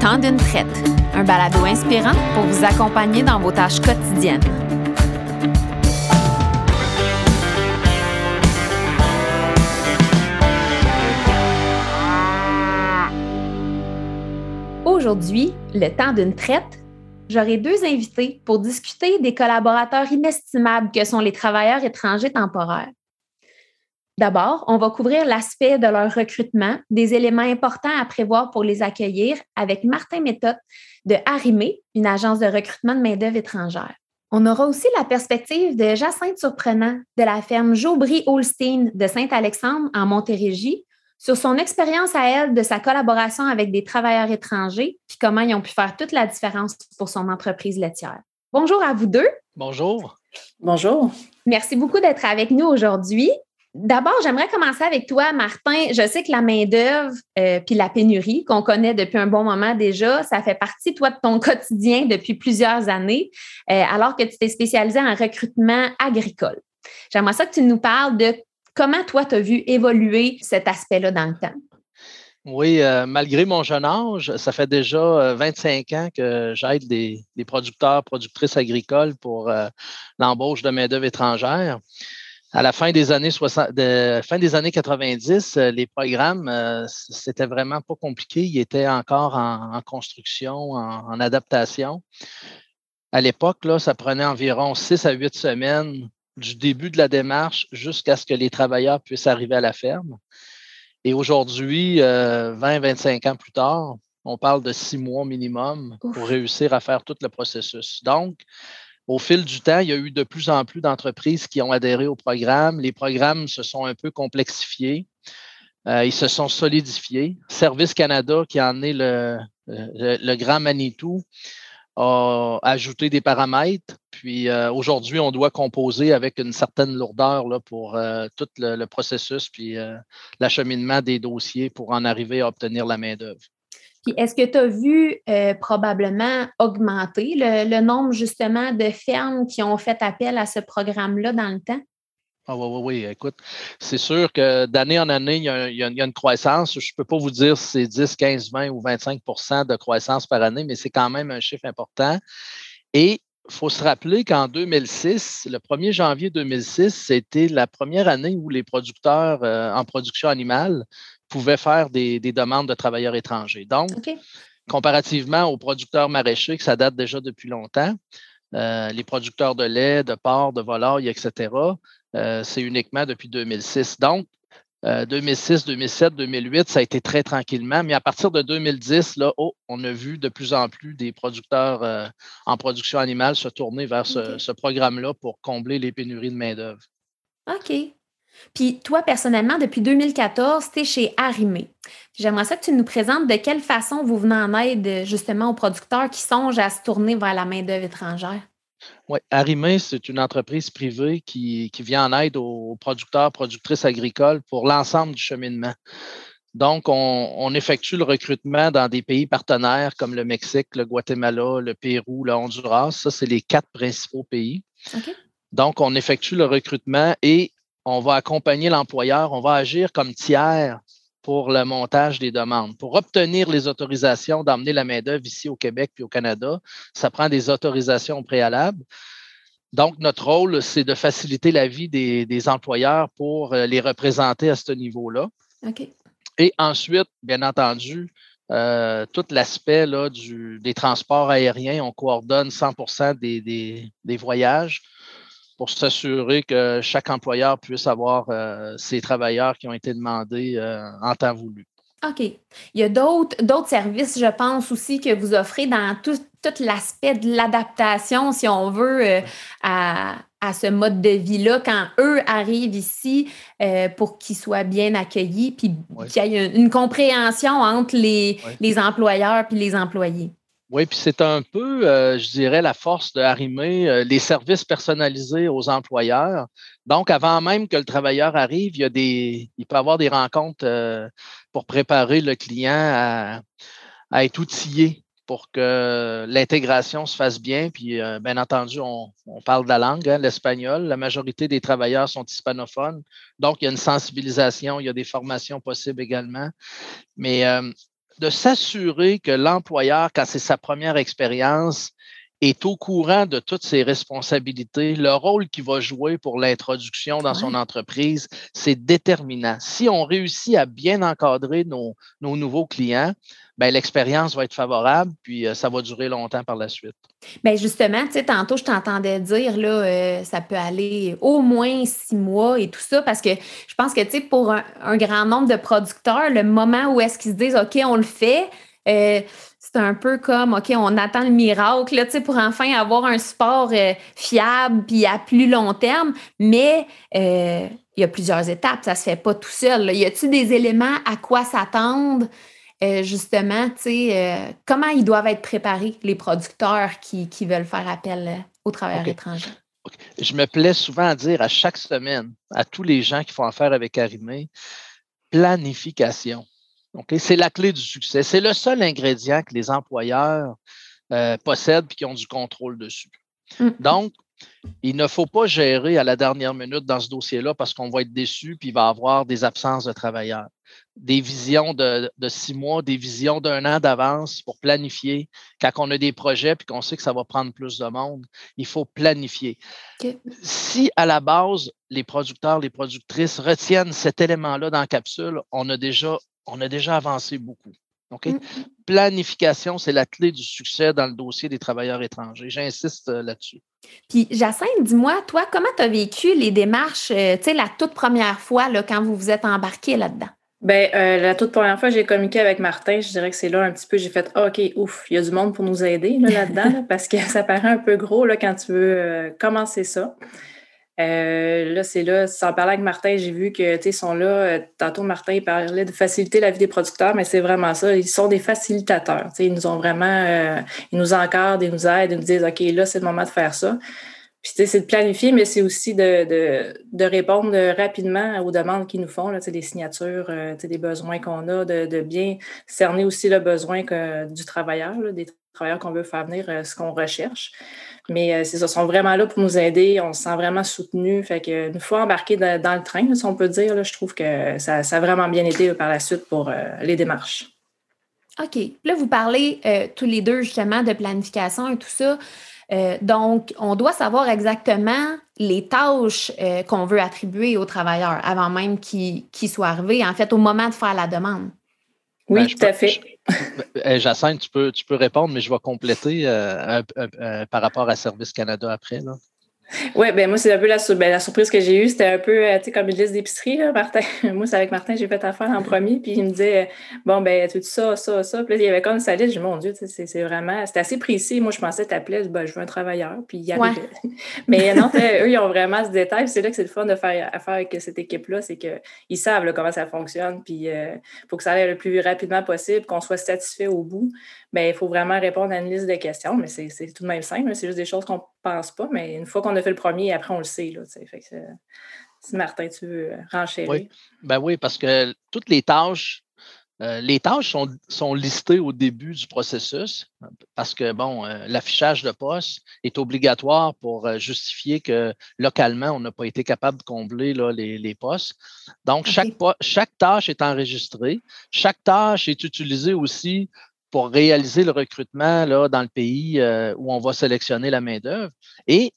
Temps d'une traite, un balado inspirant pour vous accompagner dans vos tâches quotidiennes. Aujourd'hui, le temps d'une traite, j'aurai deux invités pour discuter des collaborateurs inestimables que sont les travailleurs étrangers temporaires. D'abord, on va couvrir l'aspect de leur recrutement, des éléments importants à prévoir pour les accueillir avec Martin Méthode de Harimé, une agence de recrutement de main-d'œuvre étrangère. On aura aussi la perspective de Jacinthe Surprenant de la ferme Jobry Holstein de Saint-Alexandre en Montérégie sur son expérience à elle de sa collaboration avec des travailleurs étrangers, puis comment ils ont pu faire toute la différence pour son entreprise laitière. Bonjour à vous deux. Bonjour. Bonjour. Merci beaucoup d'être avec nous aujourd'hui. D'abord, j'aimerais commencer avec toi, Martin. Je sais que la main-d'œuvre euh, puis la pénurie qu'on connaît depuis un bon moment déjà, ça fait partie, toi, de ton quotidien depuis plusieurs années, euh, alors que tu t'es spécialisé en recrutement agricole. J'aimerais ça que tu nous parles de comment, toi, tu as vu évoluer cet aspect-là dans le temps. Oui, euh, malgré mon jeune âge, ça fait déjà 25 ans que j'aide des, des, producteurs, productrices agricoles pour l'embauche de main-d'œuvre étrangère à la fin des années 60, de, fin des années 90, euh, les programmes, euh, c'était vraiment pas compliqué. Ils étaient encore en, construction, en, adaptation. À l'époque, là, ça prenait environ six à huit semaines du début de la démarche jusqu'à ce que les travailleurs puissent arriver à la ferme. Et aujourd'hui, 20, euh, 25 ans plus tard, on parle de six mois minimum pour réussir à faire tout le processus. Donc, au fil du temps, il y a eu de plus en plus d'entreprises qui ont adhéré au programme. Les programmes se sont un peu complexifiés. Euh, ils se sont solidifiés. Service Canada, qui en est le, le, grand Manitou, a ajouté des paramètres. Puis euh, aujourd'hui, on doit composer avec une certaine lourdeur pour euh, tout le, processus puis l'acheminement des dossiers pour en arriver à obtenir la main-d'œuvre. Puis est-ce que tu as vu euh, probablement augmenter le, nombre justement de fermes qui ont fait appel à ce programme-là dans le temps? Ah oui, oui, oui. Écoute, c'est sûr que d'année en année, il y, a, une croissance. Je ne peux pas vous dire si c'est 10, 15, 20 ou 25% de croissance par année, mais c'est quand même un chiffre important. Et il faut se rappeler qu'en 2006, le 1er janvier 2006, c'était la première année où les producteurs euh, en production animale pouvaient faire des, demandes de travailleurs étrangers. Donc, comparativement aux producteurs maraîchers, que ça date déjà depuis longtemps, euh, les producteurs de lait, de porc, de volaille, etc., euh, c'est uniquement depuis 2006. Donc, 2006, 2007, 2008, ça a été très tranquillement. Mais à partir de 2010, là, oh, on a vu de plus en plus des producteurs euh, en production animale se tourner vers ce, ce programme-là pour combler les pénuries de main-d'œuvre. OK. Puis toi, personnellement, depuis 2014, tu es chez Arimé. J'aimerais ça que tu nous présentes de quelle façon vous venez en aide justement aux producteurs qui songent à se tourner vers la main-d'œuvre étrangère. Oui, Arimé, c'est une entreprise privée qui, vient en aide aux producteurs, productrices agricoles pour l'ensemble du cheminement. Donc, on, effectue le recrutement dans des pays partenaires comme le Mexique, le Guatemala, le Pérou, le Honduras. Ça, c'est les quatre principaux pays. Donc, on effectue le recrutement et on va accompagner l'employeur, on va agir comme tiers pour le montage des demandes. Pour obtenir les autorisations d'emmener la main-d'œuvre ici au Québec puis au Canada, ça prend des autorisations préalables. Donc, notre rôle, c'est de faciliter la vie des, employeurs pour euh, les représenter à ce niveau-là. Et ensuite, bien entendu, euh, tout l'aspect des transports aériens, on coordonne 100 des, des voyages pour s'assurer que chaque employeur puisse avoir euh, ses travailleurs qui ont été demandés euh, en temps voulu. OK. Il y a d'autres services, je pense aussi, que vous offrez dans tout, l'aspect de l'adaptation, si on veut, euh, à, ce mode de vie-là, quand eux arrivent ici pour qu'ils soient bien accueillis, puis qu'il y ait une, compréhension entre les, les employeurs et les employés. Oui, puis c'est un peu, euh, je dirais, la force de arrimer euh, les services personnalisés aux employeurs. Donc, avant même que le travailleur arrive, il, y a des, il peut avoir des rencontres euh, pour préparer le client à, être outillé pour que l'intégration se fasse bien. Puis, bien entendu, on, parle de la langue, hein, l'espagnol. La majorité des travailleurs sont hispanophones. Donc, il y a une sensibilisation, il y a des formations possibles également. Mais de s'assurer que l'employeur, quand c'est sa première expérience, est au courant de toutes ses responsabilités, le rôle qu'il va jouer pour l'introduction dans son entreprise, c'est déterminant. Si on réussit à bien encadrer nos, nouveaux clients, l'expérience va être favorable, puis euh, ça va durer longtemps par la suite. Bien, justement, tu sais, tantôt, je t'entendais dire, là, euh, ça peut aller au moins six mois et tout ça, parce que je pense que, tu sais, pour un, grand nombre de producteurs, le moment où est-ce qu'ils se disent, OK, on le fait, euh, c'est un peu comme, OK, on attend le miracle là, pour enfin avoir un sport fiable puis à plus long terme, mais il y a plusieurs étapes, ça ne se fait pas tout seul. Y a-t-il des éléments à quoi s'attendre? Euh, justement, tu sais, comment ils doivent être préparés, les producteurs qui, veulent faire appel aux travailleurs étrangers? Je me plais souvent à dire à chaque semaine, à tous les gens qui font affaire avec Arimé, planification. C'est la clé du succès. C'est le seul ingrédient que les employeurs euh, possèdent et qui ont du contrôle dessus. Mm. Donc, il ne faut pas gérer à la dernière minute dans ce dossier-là parce qu'on va être déçu puis il va y avoir des absences de travailleurs. Des visions de, six mois, des visions d'un an d'avance pour planifier. Quand on a des projets puis qu'on sait que ça va prendre plus de monde, il faut planifier. Si à la base, les producteurs, les productrices retiennent cet élément-là dans la capsule, on a déjà on a déjà avancé beaucoup. OK? Mm. Planification, c'est la clé du succès dans le dossier des travailleurs étrangers. J'insiste euh, là-dessus. Puis, Jacinthe, dis-moi, toi, comment tu as vécu les démarches, euh, tu sais, la toute première fois là, quand vous vous êtes embarqué là-dedans? Bien, euh, la toute première fois, j'ai communiqué avec Martin. Je dirais que c'est là un petit peu, j'ai fait ah, OK, ouf, il y a du monde pour nous aider là-dedans, parce que ça paraît un peu gros là, quand tu veux commencer ça. Euh, là, c'est là, sans parler avec Martin, j'ai vu que, tu sont là. Euh, tantôt, Martin, il parlait de faciliter la vie des producteurs, mais c'est vraiment ça. Ils sont des facilitateurs. Tu ils nous ont vraiment, euh, ils nous encadrent, ils nous aident, ils nous disent, OK, là, c'est le moment de faire ça. Puis, tu c'est de planifier, mais c'est aussi de, de, de, répondre rapidement aux demandes qu'ils nous font, là, tu des signatures, tu sais, des besoins qu'on a, de, de, bien cerner aussi le besoin que, du travailleur, des travailleurs qu'on veut faire venir, ce qu'on recherche. Mais euh, c'est ça, sont vraiment là pour nous aider. On se sent vraiment soutenu. Fait que une fois embarqué dans, le train, si on peut dire, je trouve que ça, a vraiment bien aidé par la suite pour euh, les démarches. OK. Là, vous parlez euh, tous les deux justement de planification et tout ça. donc, on doit savoir exactement les tâches qu'on veut attribuer aux travailleurs avant même qu'ils soient arrivés, en fait, au moment de faire la demande. Oui, ben, tout à fait. Eh, Jacinthe, tu peux, tu peux répondre, mais je vais compléter euh, par rapport à Service Canada après. Là. Oui, ben moi, c'est un peu la, ben, la surprise que j'ai eue. C'était un peu euh, comme une liste d'épicerie, Martin. moi, c'est avec Martin, j'ai fait affaire en premier, puis il me disait Bon, ben, tout ça, ça, ça? Puis là, il y avait comme sa liste. Je dis Mon Dieu, c'est vraiment. C'était assez précis. Moi, je pensais t'appeler, ben, je veux un travailleur, puis il y arrivait. Mais non, eux, ils ont vraiment ce détail. C'est là que c'est le fun de faire affaire avec cette équipe-là, c'est qu'ils savent comment ça fonctionne, puis il euh, faut que ça aille le plus rapidement possible, qu'on soit satisfait au bout. Ben, il faut vraiment répondre à une liste de questions, mais c'est tout de même simple. C'est juste des choses qu'on ne pense pas, mais une fois qu'on a fait le premier, après, on le sait. Là, fait que, si Martin, tu veux renchérir. Oui, ben oui parce que toutes les tâches, euh, les tâches sont, sont, listées au début du processus parce que, bon, euh, l'affichage de poste est obligatoire pour euh, justifier que localement, on n'a pas été capable de combler là, les, les, postes. Donc, chaque, chaque tâche est enregistrée. Chaque tâche est utilisée aussi pour réaliser le recrutement là, dans le pays euh, où on va sélectionner la main-d'œuvre. Et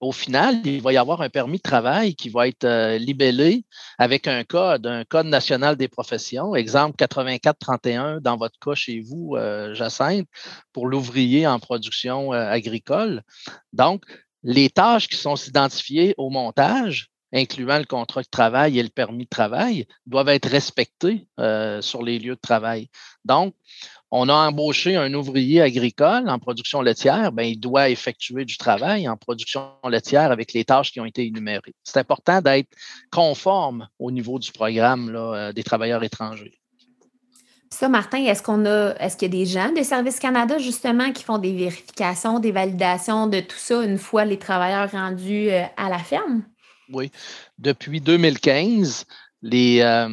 au final, il va y avoir un permis de travail qui va être euh, libellé avec un code, un code national des professions, exemple 8431 dans votre cas chez vous, euh, Jacinthe, pour l'ouvrier en production agricole. Donc, les tâches qui sont identifiées au montage, incluant le contrat de travail et le permis de travail, doivent être respectées sur les lieux de travail. Donc, on a embauché un ouvrier agricole en production laitière, ben, il doit effectuer du travail en production laitière avec les tâches qui ont été énumérées. C'est important d'être conforme au niveau du programme euh, des travailleurs étrangers. Ça, Martin, est-ce qu'on a est-ce qu'il y a des gens de Service Canada, justement, qui font des vérifications, des validations de tout ça une fois les travailleurs rendus euh, à la ferme? Oui. Depuis 2015, les, euh,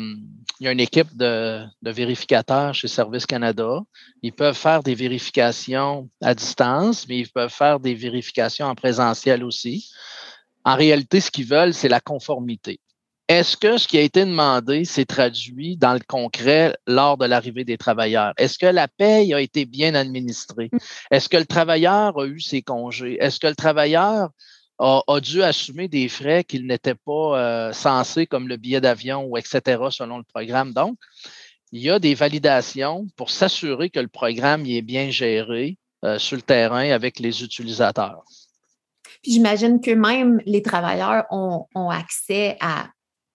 il y a une équipe de, vérificateurs chez Service Canada. Ils peuvent faire des vérifications à distance, mais ils peuvent faire des vérifications en présentiel aussi. En réalité, ce qu'ils veulent, c'est la conformité. est-ce que ce qui a été demandé s'est traduit dans le concret lors de l'arrivée des travailleurs? Est-ce que la paye a été bien administrée? Mm. Est-ce que le travailleur a eu ses congés? Est-ce que le travailleur a, dû assumer des frais qu'il n'était pas euh, censé, comme le billet d'avion ou etc., selon le programme? Donc, il y a des validations pour s'assurer que le programme y est bien géré euh, sur le terrain avec les utilisateurs. Puis j'imagine que même les travailleurs ont, ont accès à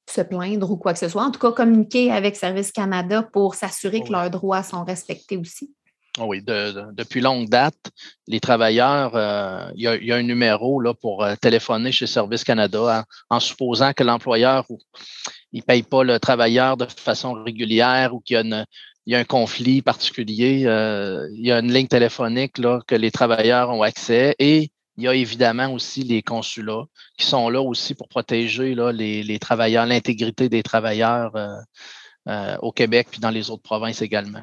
se plaindre ou quoi que ce soit. En tout cas, communiquer avec Service Canada pour s'assurer que leurs droits sont respectés aussi. Ah oui, depuis longue date, les travailleurs, euh, il, y a, un numéro là, pour euh, téléphoner chez Service Canada en, supposant que l'employeur ne paye pas le travailleur de façon régulière ou qu'il y a, un conflit particulier. Euh, il y a une ligne téléphonique là, que les travailleurs ont accès et il y a évidemment aussi les consulats qui sont là aussi pour protéger là, les, travailleurs, l'intégrité des travailleurs euh, euh, au Québec puis dans les autres provinces également.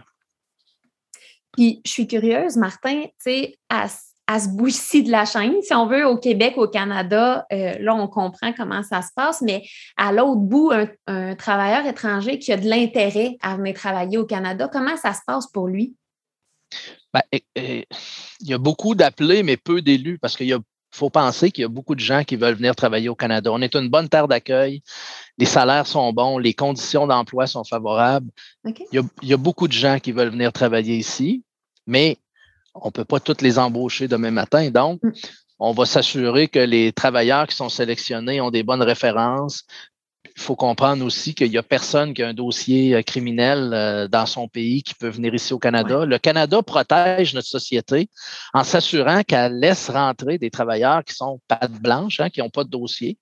Puis je suis curieuse, Martin, tu sais, à, ce bout-ci de la chaîne, si on veut, au Québec, au Canada, euh, là, on comprend comment ça se passe, mais à l'autre bout, un travailleur étranger qui a de l'intérêt à venir travailler au Canada, comment ça se passe pour lui? Ben, il y a beaucoup d'appelés, mais peu d'élus, parce qu'il faut penser qu'il y a beaucoup de gens qui veulent venir travailler au Canada. On est une bonne terre d'accueil, les salaires sont bons, les conditions d'emploi sont favorables. Il, y a, beaucoup de gens qui veulent venir travailler ici, mais on ne peut pas tous les embaucher demain matin. Donc, mm. on va s'assurer que les travailleurs qui sont sélectionnés ont des bonnes références, il faut comprendre aussi qu'il n'y a personne qui a un dossier euh, criminel euh, dans son pays qui peut venir ici au Canada. Le Canada protège notre société en s'assurant qu'elle laisse rentrer des travailleurs qui sont pattes blanches, hein, qui n'ont pas de dossier.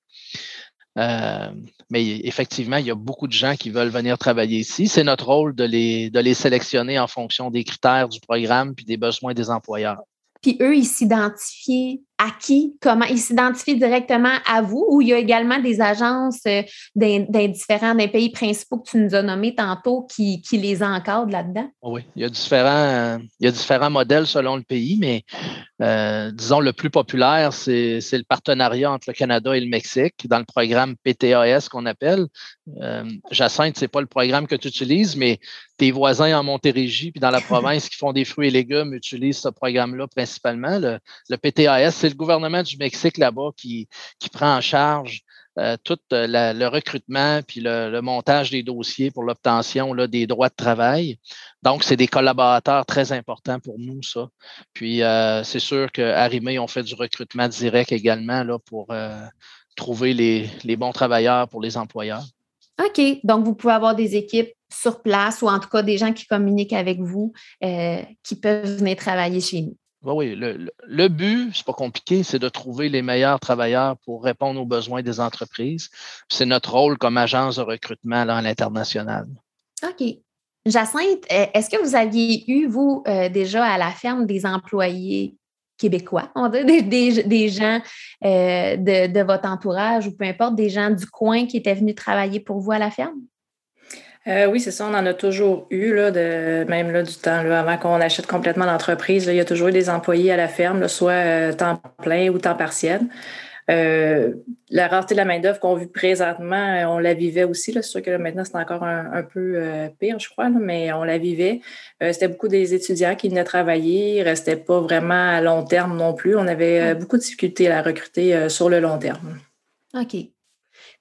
Euh, mais effectivement, il y a beaucoup de gens qui veulent venir travailler ici. C'est notre rôle de les, de les sélectionner en fonction des critères du programme puis des besoins des employeurs. Puis eux, ils s'identifient à qui, comment ils s'identifient directement à vous ou il y a également des agences euh, d'un différents des pays principaux que tu nous as nommés tantôt qui, qui les encadrent là-dedans? Oui, il y, a différents, il y a différents modèles selon le pays, mais euh, disons le plus populaire, c'est le partenariat entre le Canada et le Mexique dans le programme PTAS qu'on appelle. Euh, Jacinthe, ce n'est pas le programme que tu utilises, mais tes voisins en Montérégie puis dans la province qui font des fruits et légumes utilisent ce programme-là principalement. Le, le PTAS, c'est le gouvernement du Mexique là-bas qui, qui prend en charge euh, tout euh, le recrutement puis le, montage des dossiers pour l'obtention des droits de travail. Donc, c'est des collaborateurs très importants pour nous, ça. Puis, euh, c'est sûr qu'à Rimé, on fait du recrutement direct également là, pour trouver les, les, bons travailleurs pour les employeurs. OK. Donc, vous pouvez avoir des équipes sur place ou en tout cas des gens qui communiquent avec vous qui peuvent venir travailler chez nous. Oui, le, le, but, c'est pas compliqué, c'est de trouver les meilleurs travailleurs pour répondre aux besoins des entreprises. C'est notre rôle comme agence de recrutement à l'international. OK. Jacinthe, est-ce que vous aviez eu, vous, euh, déjà à la ferme, des employés québécois, on va dire, des, gens euh, de, de, votre entourage ou peu importe, des gens du coin qui étaient venus travailler pour vous à la ferme? Euh, oui, c'est ça. On en a toujours eu, là, de, même là, du temps avant qu'on achète complètement l'entreprise. Il y a toujours eu des employés à la ferme, soit euh, temps plein ou temps partiel. Euh, la rareté de la main-d'œuvre qu'on vit présentement, on la vivait aussi. C'est sûr que maintenant, c'est encore un, peu pire, je crois, mais on la vivait. C'était beaucoup des étudiants qui venaient travailler, ils ne restaient pas vraiment à long terme non plus. On avait beaucoup de difficultés à la recruter sur le long terme. OK.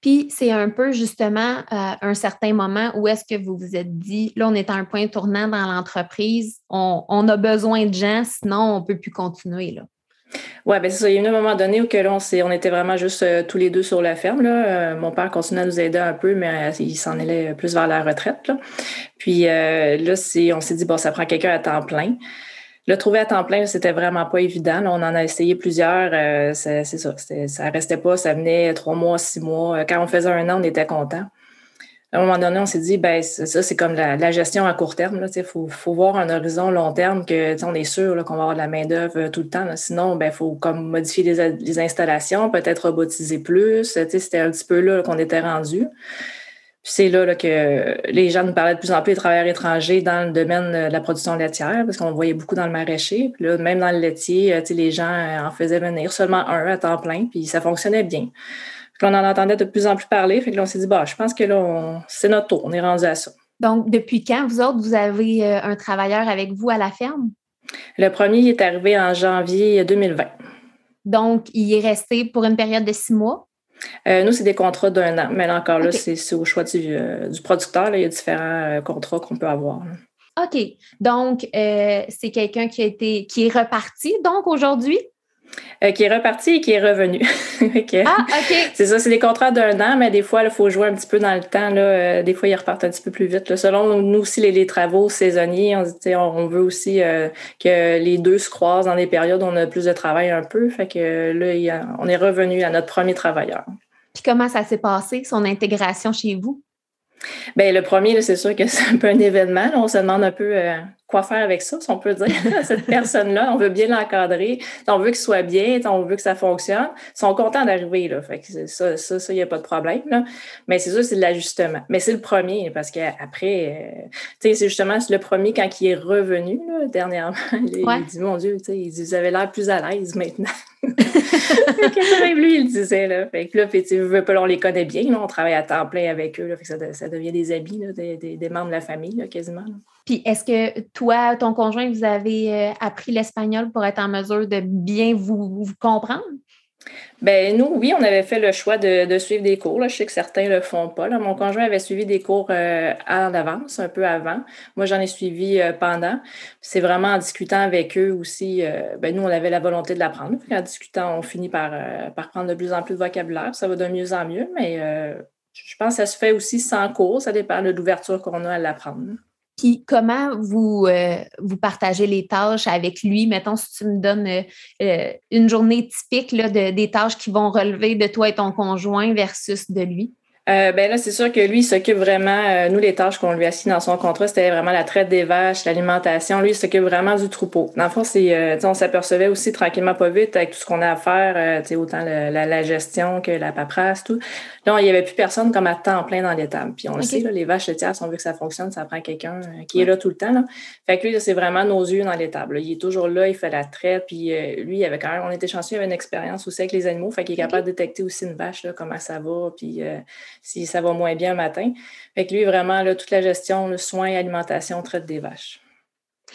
Puis c'est un peu justement à un certain moment où est-ce que vous vous êtes dit, là, on est à un point tournant dans l'entreprise, on, a besoin de gens, sinon on ne peut plus continuer. Là. Oui, bien c'est ça. Il y a eu un moment donné où que là, on, était vraiment juste euh, tous les deux sur la ferme. Là. Euh, mon père continuait à nous aider un peu, mais euh, il s'en allait plus vers la retraite. Là. Puis là, on s'est dit, bon, ça prend quelqu'un à temps plein. Le trouver à temps plein, c'était vraiment pas évident. on en a essayé plusieurs. Euh, c'est ça. Ça restait pas. Ça venait trois mois, six mois. Euh, quand on faisait un an, on était content. À un moment donné, on s'est dit, ben ça, c'est comme la, gestion à court terme. Il faut, voir un horizon long terme que on est sûr qu'on va avoir de la main-d'œuvre euh, tout le temps. Sinon, il ben, faut comme modifier les, installations, peut-être robotiser plus. C'était un petit peu là qu'on était rendu c'est là, que les gens nous parlaient de plus en plus des travailleurs étrangers dans le domaine de la production laitière, parce qu'on voyait beaucoup dans le maraîcher. Puis là, même dans le laitier, euh, les gens euh, en faisaient venir seulement un à temps plein, puis ça fonctionnait bien. Puis on en entendait de plus en plus parler. Fait que là, on s'est dit, bah, je pense que là, c'est notre tour. On est rendu à ça. Donc, depuis quand, vous autres, vous avez euh, un travailleur avec vous à la ferme? Le premier est arrivé en janvier 2020. Donc, il est resté pour une période de six mois? Euh, nous, c'est des contrats d'un an, mais là encore, là, c'est au choix du, euh, producteur. il y a différents contrats qu'on peut avoir. OK. Donc, c'est quelqu'un qui a été qui est reparti, donc aujourd'hui? Euh, qui est reparti et qui est revenu. Ah, OK. C'est ça, c'est des contrats d'un an, mais des fois, il faut jouer un petit peu dans le temps. Là. Euh, des fois, ils repartent un petit peu plus vite. Selon nous aussi, les, travaux saisonniers, on, on veut aussi euh, que les deux se croisent dans des périodes où on a plus de travail un peu. Fait que là, on est revenu à notre premier travailleur. Puis comment ça s'est passé, son intégration chez vous? Bien, le premier, c'est sûr que c'est un peu un événement. On se demande un peu quoi faire avec ça, si on peut dire, cette personne-là. On veut bien l'encadrer, on veut qu'il soit bien, on veut que ça fonctionne. Ils sont contents d'arriver, là. Fait que ça, ça, il n'y a pas de problème, là. Mais c'est ça, c'est de l'ajustement. Mais c'est le premier, parce qu'après, euh, c'est justement le premier quand il est revenu, là, dernièrement. Il, dit, mon Dieu, il vous avez l'air plus à l'aise maintenant. Même lui, il disait, là. Fait que là, tu on les connaît bien, là, on travaille à temps plein avec eux, là, fait que ça, devient des habits, des, des, membres de la famille, quasiment. Puis est-ce que toi, ton conjoint, vous avez euh, appris l'espagnol pour être en mesure de bien vous, comprendre? Ben nous, oui, on avait fait le choix de, suivre des cours. Je sais que certains ne le font pas. Mon conjoint avait suivi des cours euh, en avance, un peu avant. Moi, j'en ai suivi euh, pendant. C'est vraiment en discutant avec eux aussi. ben nous, on avait la volonté de l'apprendre. En discutant, on finit par, par prendre de plus en plus de vocabulaire. Ça va de mieux en mieux, mais je pense que ça se fait aussi sans cours. Ça dépend de l'ouverture qu'on a à l'apprendre. Comment vous, euh, vous partagez les tâches avec lui? Mettons, si tu me donnes euh, euh, une journée typique des tâches qui vont relever de toi et ton conjoint versus de lui. Euh, ben là, c'est sûr que lui, il s'occupe vraiment, euh, nous, les tâches qu'on lui a signées dans son contrat, c'était vraiment la traite des vaches, l'alimentation. Lui, il s'occupe vraiment du troupeau. Dans le fond, c'est, euh, on s'apercevait aussi tranquillement, pas vite, avec tout ce qu'on a à faire, autant la, gestion que la paperasse, tout. Là, il n'y avait plus personne comme à temps plein dans l'étable. Puis on le sait, les vaches laitières, si on veut que ça fonctionne, ça prend quelqu'un qui est là tout le temps. Là. Fait que lui, c'est vraiment nos yeux dans l'étable. Il est toujours là, il fait la traite. Puis lui, il avait quand même, on était chanceux, il avait une expérience aussi avec les animaux. Fait qu'il est capable de détecter aussi une vache, là, comment ça va. Puis si ça va moins bien le matin. Fait que lui, vraiment, toute la gestion, le soin, alimentation, traite des vaches.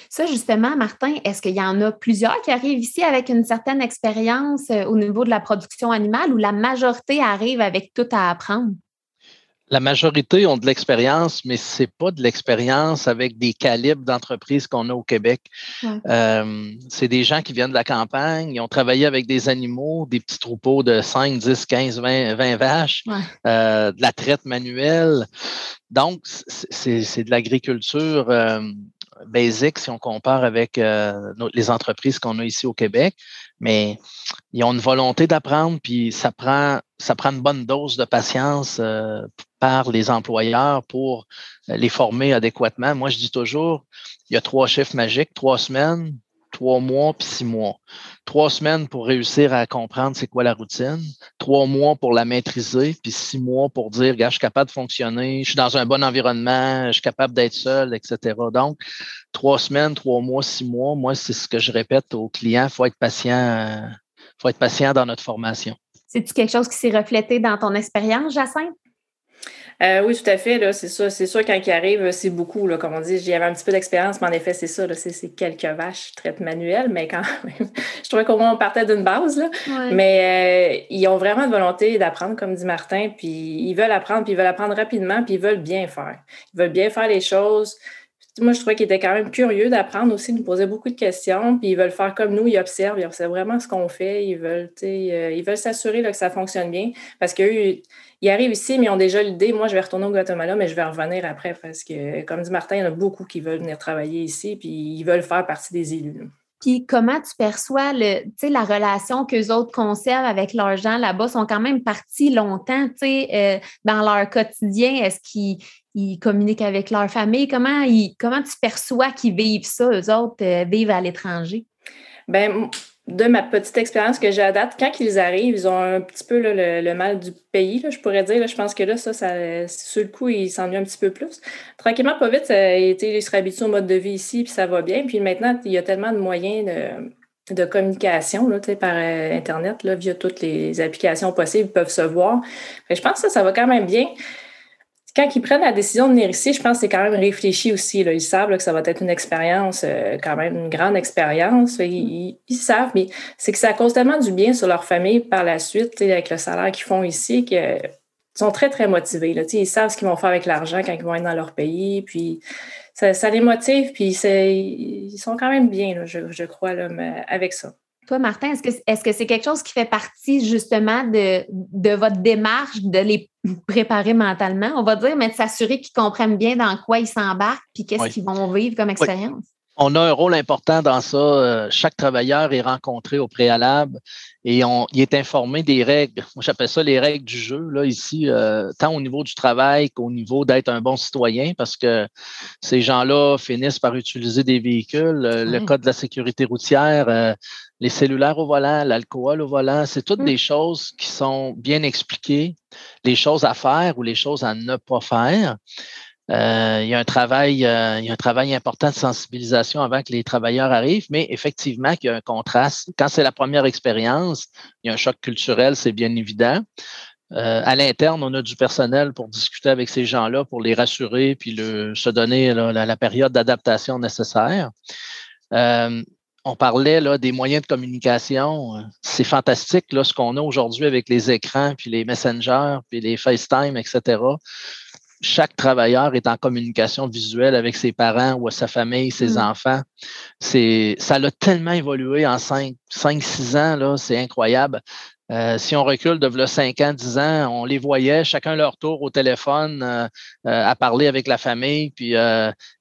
Ça, justement, Martin, est-ce qu'il y en a plusieurs qui arrivent ici avec une certaine expérience euh, au niveau de la production animale ou la majorité arrive avec tout à apprendre? La majorité ont de l'expérience, mais ce n'est pas de l'expérience avec des calibres d'entreprise qu'on a au Québec. Euh, c'est des gens qui viennent de la campagne, ils ont travaillé avec des animaux, des petits troupeaux de 5, 10, 15, 20, 20 vaches, euh, de la traite manuelle. Donc, c'est de l'agriculture euh, basique si on compare avec les entreprises qu'on a ici au Québec, mais ils ont une volonté d'apprendre, puis ça prend, une bonne dose de patience par les employeurs pour euh, les former adéquatement. Moi, je dis toujours, il y a trois chiffres magiques, trois semaines, trois mois, puis six mois. Trois semaines pour réussir à comprendre c'est quoi la routine, trois mois pour la maîtriser, puis six mois pour dire, gars, je suis capable de fonctionner, je suis dans un bon environnement, je suis capable d'être seul, etc. Donc, trois semaines, trois mois, six mois, moi, c'est ce que je répète aux clients, il faut être patient, faut être patient dans notre formation. C'est-tu quelque chose qui s'est reflété dans ton expérience, Jacinthe? Euh, oui, tout à fait. c'est sûr, c'est sûr, quand il arrive, c'est beaucoup. Là, comme on dit, j'y avais un petit peu d'expérience, mais en effet, c'est ça. c'est, quelques vaches traite manuelles, mais quand même, je trouvais qu'au moins on partait d'une base. Là. Mais euh, ils ont vraiment de volonté d'apprendre, comme dit Martin, puis ils veulent apprendre, puis ils veulent apprendre rapidement, puis ils veulent bien faire. Ils veulent bien faire les choses. Moi, je trouvais qu'ils étaient quand même curieux d'apprendre aussi, ils nous posaient beaucoup de questions, puis ils veulent faire comme nous, ils observent, ils observent vraiment ce qu'on fait, ils veulent, euh, ils veulent s'assurer que ça fonctionne bien, parce qu'eux, ils arrivent ici, mais ils ont déjà l'idée, moi, je vais retourner au Guatemala, mais je vais revenir après, parce que, comme dit Martin, il y en a beaucoup qui veulent venir travailler ici, puis ils veulent faire partie des élus. Puis comment tu perçois le, la relation qu'eux autres conservent avec leurs gens là-bas? sont quand même partis longtemps euh, dans leur quotidien? Est-ce qu'ils communiquent avec leur famille? Comment, ils, comment tu perçois qu'ils vivent ça, eux autres, euh, vivent à l'étranger? Bien, de ma petite expérience que j'ai à date, quand ils arrivent, ils ont un petit peu le, mal du pays, je pourrais dire. je pense que là, ça, sur le coup, ils s'ennuient un petit peu plus. Tranquillement, pas vite, ils se réhabituent au mode de vie ici, puis ça va bien. Puis maintenant, il y a tellement de moyens de communication là, par euh, Internet, là, via toutes les applications possibles, ils peuvent se voir. je pense que ça, ça va quand même bien. Quand ils prennent la décision de venir ici, je pense que c'est quand même réfléchi aussi. Là. Ils savent que ça va être une expérience, euh, quand même une grande expérience. Ils, savent, mais c'est que ça cause tellement du bien sur leur famille par la suite, avec le salaire qu'ils font ici, qu'ils sont très, très motivés. Là. Ils savent ce qu'ils vont faire avec l'argent quand ils vont être dans leur pays. Puis ça, les motive, puis ils sont quand même bien, je, crois, là, avec ça. Toi, Martin, est-ce que c'est quelque chose qui fait partie justement de, de votre démarche de les préparer mentalement, on va dire, mais de s'assurer qu'ils comprennent bien dans quoi ils s'embarquent puis qu'est-ce qu'ils vont vivre comme expérience? On a un rôle important dans ça. Euh, chaque travailleur est rencontré au préalable et on, il est informé des règles. Moi, j'appelle ça les règles du jeu, là, ici, euh, tant au niveau du travail qu'au niveau d'être un bon citoyen, parce que ces gens-là finissent par utiliser des véhicules, euh, le code de la sécurité routière, les cellulaires au volant, l'alcool au volant, c'est toutes des choses qui sont bien expliquées, les choses à faire ou les choses à ne pas faire. Euh, il, y a un travail, euh, il y a un travail important de sensibilisation avant que les travailleurs arrivent, mais effectivement, il y a un contraste. Quand c'est la première expérience, il y a un choc culturel, c'est bien évident. Euh, à l'interne, on a du personnel pour discuter avec ces gens-là, pour les rassurer, puis se donner la, période d'adaptation nécessaire. on parlait là, des moyens de communication. C'est fantastique là, ce qu'on a aujourd'hui avec les écrans, puis les messengers, puis les FaceTime, etc chaque travailleur est en communication visuelle avec ses parents ou sa famille, ses mm. enfants. C'est, ça l'a tellement évolué en 5, 5 6 ans, là, c'est incroyable. Euh, si on recule de 5 ans, 10 ans, on les voyait chacun leur tour au téléphone euh, euh, à parler avec la famille, puis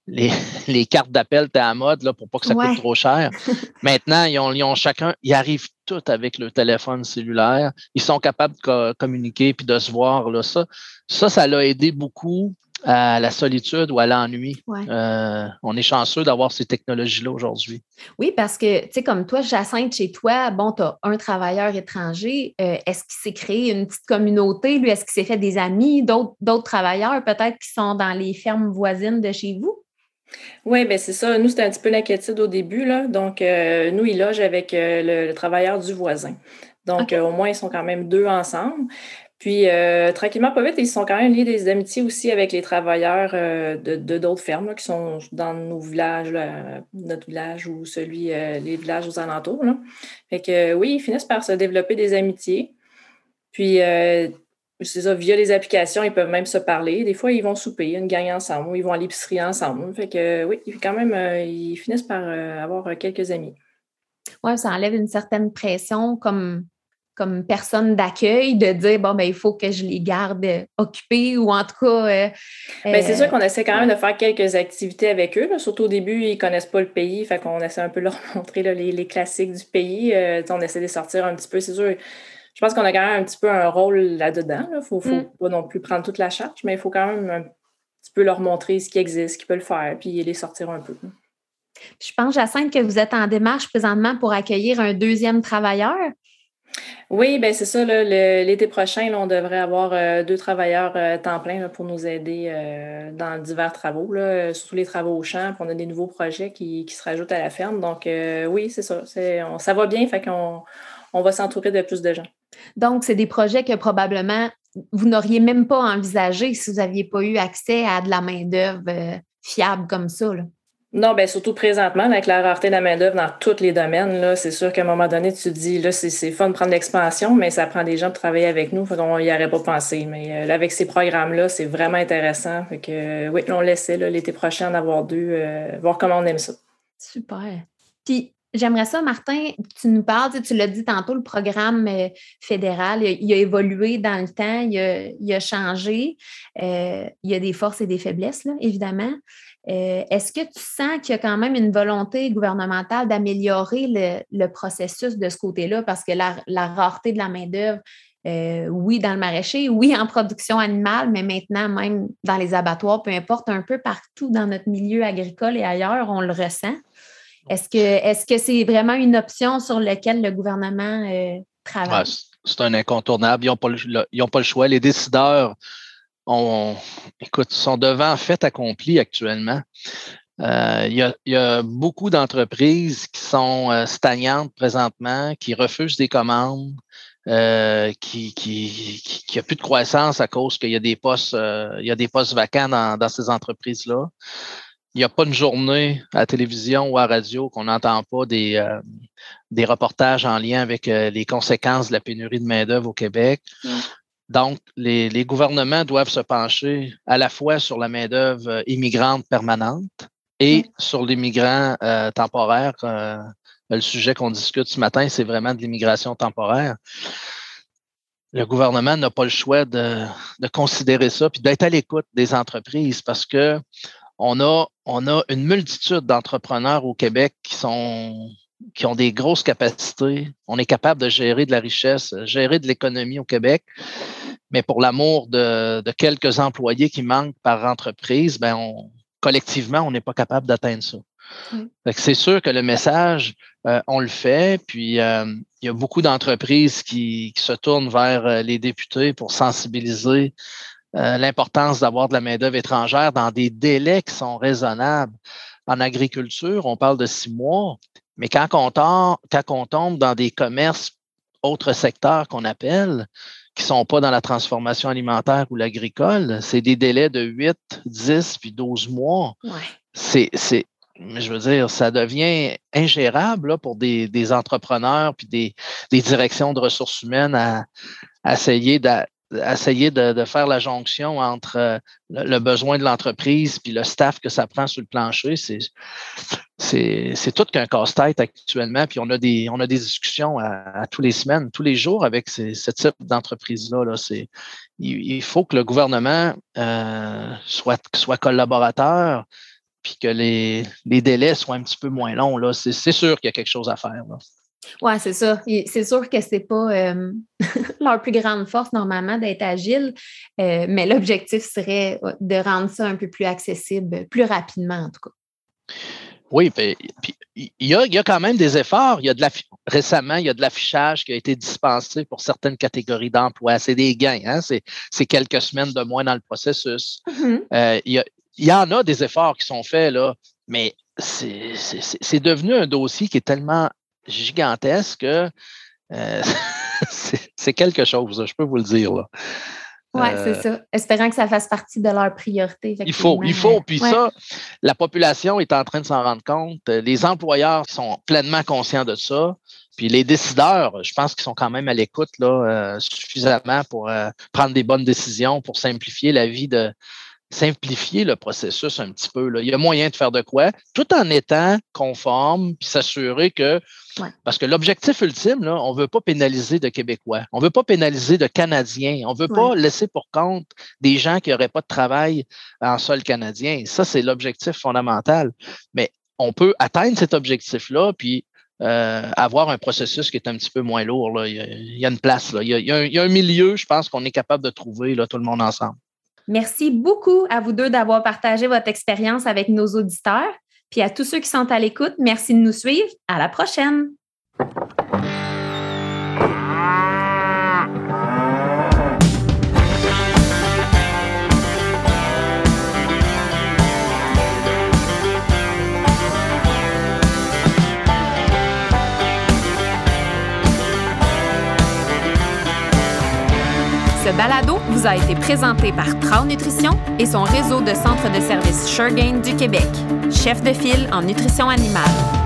les, les, cartes d'appel étaient à mode là, pour pas que ça coûte trop cher. Maintenant, ils ont, ils ont, chacun, ils arrivent tous avec le téléphone cellulaire. Ils sont capables de communiquer puis de se voir. Là. Ça, ça, ça l'a aidé beaucoup à la solitude ou à l'ennui. Euh, on est chanceux d'avoir ces technologies-là aujourd'hui. Oui, parce que, tu sais, comme toi, Jacinthe, chez toi, bon, tu as un travailleur étranger. Euh, est-ce qu'il s'est créé une petite communauté? Lui, est-ce qu'il s'est fait des amis, d'autres travailleurs peut-être qui sont dans les fermes voisines de chez vous? Oui, bien c'est ça. Nous, c'était un petit peu l'inquiétude au début. Là. Donc, euh, nous, il loge avec le, travailleur du voisin. Donc, au moins, ils sont quand même deux ensemble. Puis, euh, tranquillement, pas vite, ils sont quand même liés des amitiés aussi avec les travailleurs euh, de d'autres fermes qui sont dans nos villages, notre village ou celui, euh, les villages aux alentours. Fait que oui, ils finissent par se développer des amitiés. Puis, c'est ça, via les applications, ils peuvent même se parler. Des fois, ils vont souper, une gang ensemble, ou ils vont à l'épicerie ensemble. Fait que oui, quand même, ils finissent par avoir quelques amis. Oui, ça enlève une certaine pression comme comme personne d'accueil de dire bon ben il faut que je les garde occupés ou en tout cas euh, ben, c'est sûr qu'on essaie quand même de faire quelques activités avec eux surtout au début ils connaissent pas le pays fait qu'on essaie un peu de leur montrer les, classiques du pays euh, on essaie de sortir un petit peu c'est sûr. Je pense qu'on a quand même un petit peu un rôle là-dedans il faut, faut mm. pas non plus prendre toute la charge mais il faut quand même un petit peu leur montrer ce qui existe ce qu'ils peuvent faire puis les sortir un peu. Je pense, Jacinthe, que vous êtes en démarche présentement pour accueillir un deuxième travailleur. Oui, ben c'est ça. L'été prochain, on devrait avoir euh, deux travailleurs euh, temps plein pour nous aider euh, dans divers travaux, là, surtout les travaux au champ. on a des nouveaux projets qui, se rajoutent à la ferme. Donc, oui, c'est ça. On, ça va bien, fait qu'on on va s'entourer de plus de gens. Donc, c'est des projets que probablement vous n'auriez même pas envisagé si vous n'aviez pas eu accès à de la main-d'œuvre fiable comme ça. Non, bien surtout présentement, avec la rareté de la main-d'œuvre dans tous les domaines, là, c'est sûr qu'à un moment donné, tu te dis, là, c'est, fun de prendre l'expansion, mais ça prend des gens pour travailler avec nous, on n'y aurait pas pensé. Mais euh, avec ces programmes-là, c'est vraiment intéressant. Fait que euh, oui, on laissait l'été prochain en avoir deux, euh, voir comment on aime ça. Super. Puis J'aimerais ça, Martin, tu nous parles, tu l'as dit tantôt, le programme fédéral, il a, évolué dans le temps, il a, changé. il y a des forces et des faiblesses, évidemment. Euh, est-ce que tu sens qu'il y a quand même une volonté gouvernementale d'améliorer le, processus de ce côté-là? Parce que la, rareté de la main-d'œuvre, euh, oui, dans le maraîcher, oui, en production animale, mais maintenant, même dans les abattoirs, peu importe, un peu partout dans notre milieu agricole et ailleurs, on le ressent. Est-ce que c'est vraiment une option sur laquelle le gouvernement euh, travaille? c'est un incontournable. Ils n'ont pas, le choix. Les décideurs on, écoute, sont devant fait accompli actuellement. Euh, il, y a, beaucoup d'entreprises qui sont stagnantes présentement, qui refusent des commandes, qui, qui, qui, a plus de croissance à cause qu'il y a des postes, il y a des postes vacants dans, dans ces entreprises-là. Il n'y a pas une journée à la télévision ou à la radio qu'on n'entend pas des, des reportages en lien avec les conséquences de la pénurie de main-d'œuvre au Québec. Donc, les, les, gouvernements doivent se pencher à la fois sur la main-d'œuvre euh, immigrante permanente et sur les migrants euh, temporaires. Euh, le sujet qu'on discute ce matin, c'est vraiment de l'immigration temporaire. Le gouvernement n'a pas le choix de, de considérer ça puis d'être à l'écoute des entreprises parce que on a, on a une multitude d'entrepreneurs au Québec qui sont qui ont des grosses capacités. On est capable de gérer de la richesse, gérer de l'économie au Québec. Mais pour l'amour de, quelques employés qui manquent par entreprise, ben on, collectivement, on n'est pas capable d'atteindre ça. C'est sûr que le message, euh, on le fait, puis euh, il y a beaucoup d'entreprises qui, se tournent vers euh, les députés pour sensibiliser l'importance d'avoir de la main-d'œuvre étrangère dans des délais qui sont raisonnables. En agriculture, on parle de six mois, mais quand on, tombe, quand on tombe dans des commerces, autres secteurs qu'on appelle, qui ne sont pas dans la transformation alimentaire ou l'agricole, c'est des délais de 8, 10 puis 12 mois. C'est, je veux dire, ça devient ingérable pour des, entrepreneurs puis des, directions de ressources humaines à, à essayer essayer de, faire la jonction entre euh, le, besoin de l'entreprise puis le staff que ça prend sur le plancher, c'est c'est tout qu'un casse-tête actuellement. Puis on a des on a des discussions à, tous les semaines, tous les jours avec ce type d'entreprise-là. Là. Il, faut que le gouvernement euh, soit, soit collaborateur puis que les, les, délais soient un petit peu moins longs. C'est sûr qu'il y a quelque chose à faire. Là. Oui, c'est ça. C'est sûr que ce n'est pas euh, leur plus grande force normalement d'être agile, euh, mais l'objectif serait de rendre ça un peu plus accessible plus rapidement, en tout cas. Oui, puis il y a, y a, quand même des efforts. Il y a de la, récemment, il y a de l'affichage qui a été dispensé pour certaines catégories d'emplois. C'est des gains, hein? c'est quelques semaines de moins dans le processus. Mm-hmm. Euh, il, y y en a des efforts qui sont faits, là, mais c'est devenu un dossier qui est tellement gigantesque. Euh, c'est quelque chose, je peux vous le dire. Oui, c'est euh, ça. Espérant que ça fasse partie de leur priorité. Il faut, il faut. Puis ça, la population est en train de s'en rendre compte. Les employeurs sont pleinement conscients de ça. Puis les décideurs, je pense qu'ils sont quand même à l'écoute là, euh, suffisamment pour prendre des bonnes décisions, pour simplifier la vie de, simplifier le processus un petit peu. Là. Il y a moyen de faire de quoi, tout en étant conforme, puis s'assurer que. Parce que l'objectif ultime, là, on ne veut pas pénaliser de Québécois, on ne veut pas pénaliser de Canadiens, on ne veut pas laisser pour compte des gens qui n'auraient pas de travail en sol canadien. Ça, c'est l'objectif fondamental. Mais on peut atteindre cet objectif-là, puis euh, avoir un processus qui est un petit peu moins lourd. Là. Il, y a, une place. Là. Il, y a, il y a un milieu, je pense, qu'on est capable de trouver là, tout le monde ensemble. Merci beaucoup à vous deux d'avoir partagé votre expérience avec nos auditeurs. Puis à tous ceux qui sont à l'écoute, merci de nous suivre. À la prochaine. Ce balado a été présenté par Trau Nutrition et son réseau de centres de services Suregain du Québec, chef de file en nutrition animale.